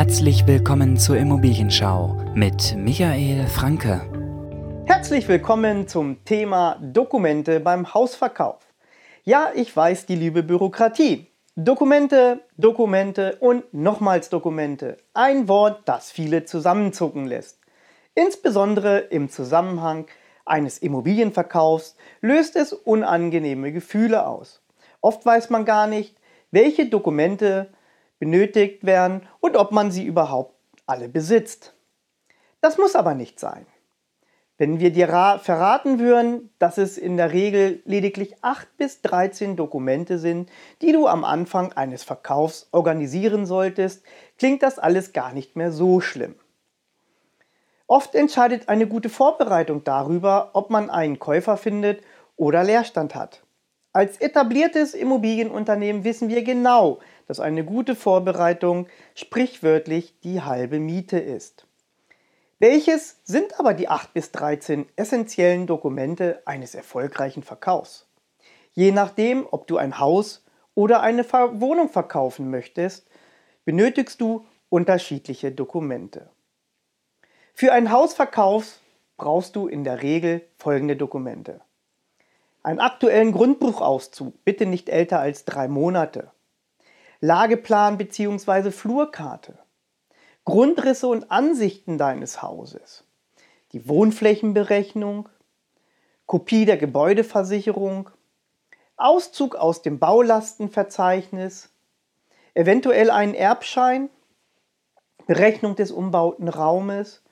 Herzlich willkommen zur Immobilienschau mit Michael Franke. Herzlich willkommen zum Thema Dokumente beim Hausverkauf. Ja, ich weiß, die liebe Bürokratie. Dokumente, Dokumente und nochmals Dokumente. Ein Wort, das viele zusammenzucken lässt. Insbesondere im Zusammenhang eines Immobilienverkaufs löst es unangenehme Gefühle aus. Oft weiß man gar nicht, welche Dokumente benötigt werden ob man sie überhaupt alle besitzt. Das muss aber nicht sein. Wenn wir dir verraten würden, dass es in der Regel lediglich 8 bis 13 Dokumente sind, die du am Anfang eines Verkaufs organisieren solltest, klingt das alles gar nicht mehr so schlimm. Oft entscheidet eine gute Vorbereitung darüber, ob man einen Käufer findet oder Leerstand hat. Als etabliertes Immobilienunternehmen wissen wir genau, dass eine gute Vorbereitung sprichwörtlich die halbe Miete ist. Welches sind aber die 8 bis 13 essentiellen Dokumente eines erfolgreichen Verkaufs? Je nachdem, ob du ein Haus oder eine Wohnung verkaufen möchtest, benötigst du unterschiedliche Dokumente. Für einen Hausverkauf brauchst du in der Regel folgende Dokumente. Einen aktuellen Grundbuchauszug, bitte nicht älter als drei Monate. Lageplan bzw. Flurkarte. Grundrisse und Ansichten deines Hauses. Die Wohnflächenberechnung. Kopie der Gebäudeversicherung. Auszug aus dem Baulastenverzeichnis. Eventuell einen Erbschein. Berechnung des umbauten Raumes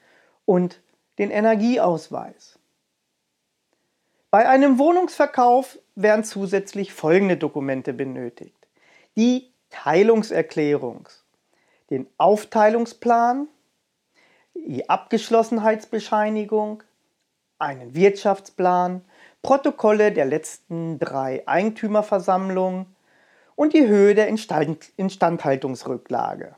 und den Energieausweis. Bei einem Wohnungsverkauf werden zusätzlich folgende Dokumente benötigt. Die Teilungserklärung, den Aufteilungsplan, die Abgeschlossenheitsbescheinigung, einen Wirtschaftsplan, Protokolle der letzten drei Eigentümerversammlungen und die Höhe der Instand Instandhaltungsrücklage.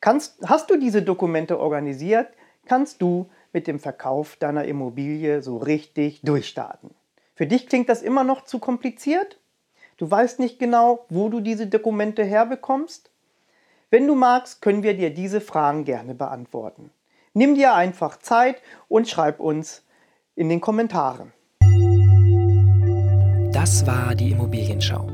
Kannst, hast du diese Dokumente organisiert, kannst du mit dem Verkauf deiner Immobilie so richtig durchstarten. Für dich klingt das immer noch zu kompliziert? Du weißt nicht genau, wo du diese Dokumente herbekommst? Wenn du magst, können wir dir diese Fragen gerne beantworten. Nimm dir einfach Zeit und schreib uns in den Kommentaren. Das war die Immobilienschau.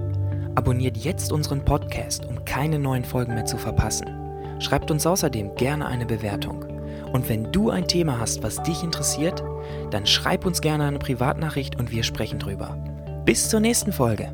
Abonniert jetzt unseren Podcast, um keine neuen Folgen mehr zu verpassen. Schreibt uns außerdem gerne eine Bewertung. Und wenn du ein Thema hast, was dich interessiert, dann schreib uns gerne eine Privatnachricht und wir sprechen drüber. Bis zur nächsten Folge.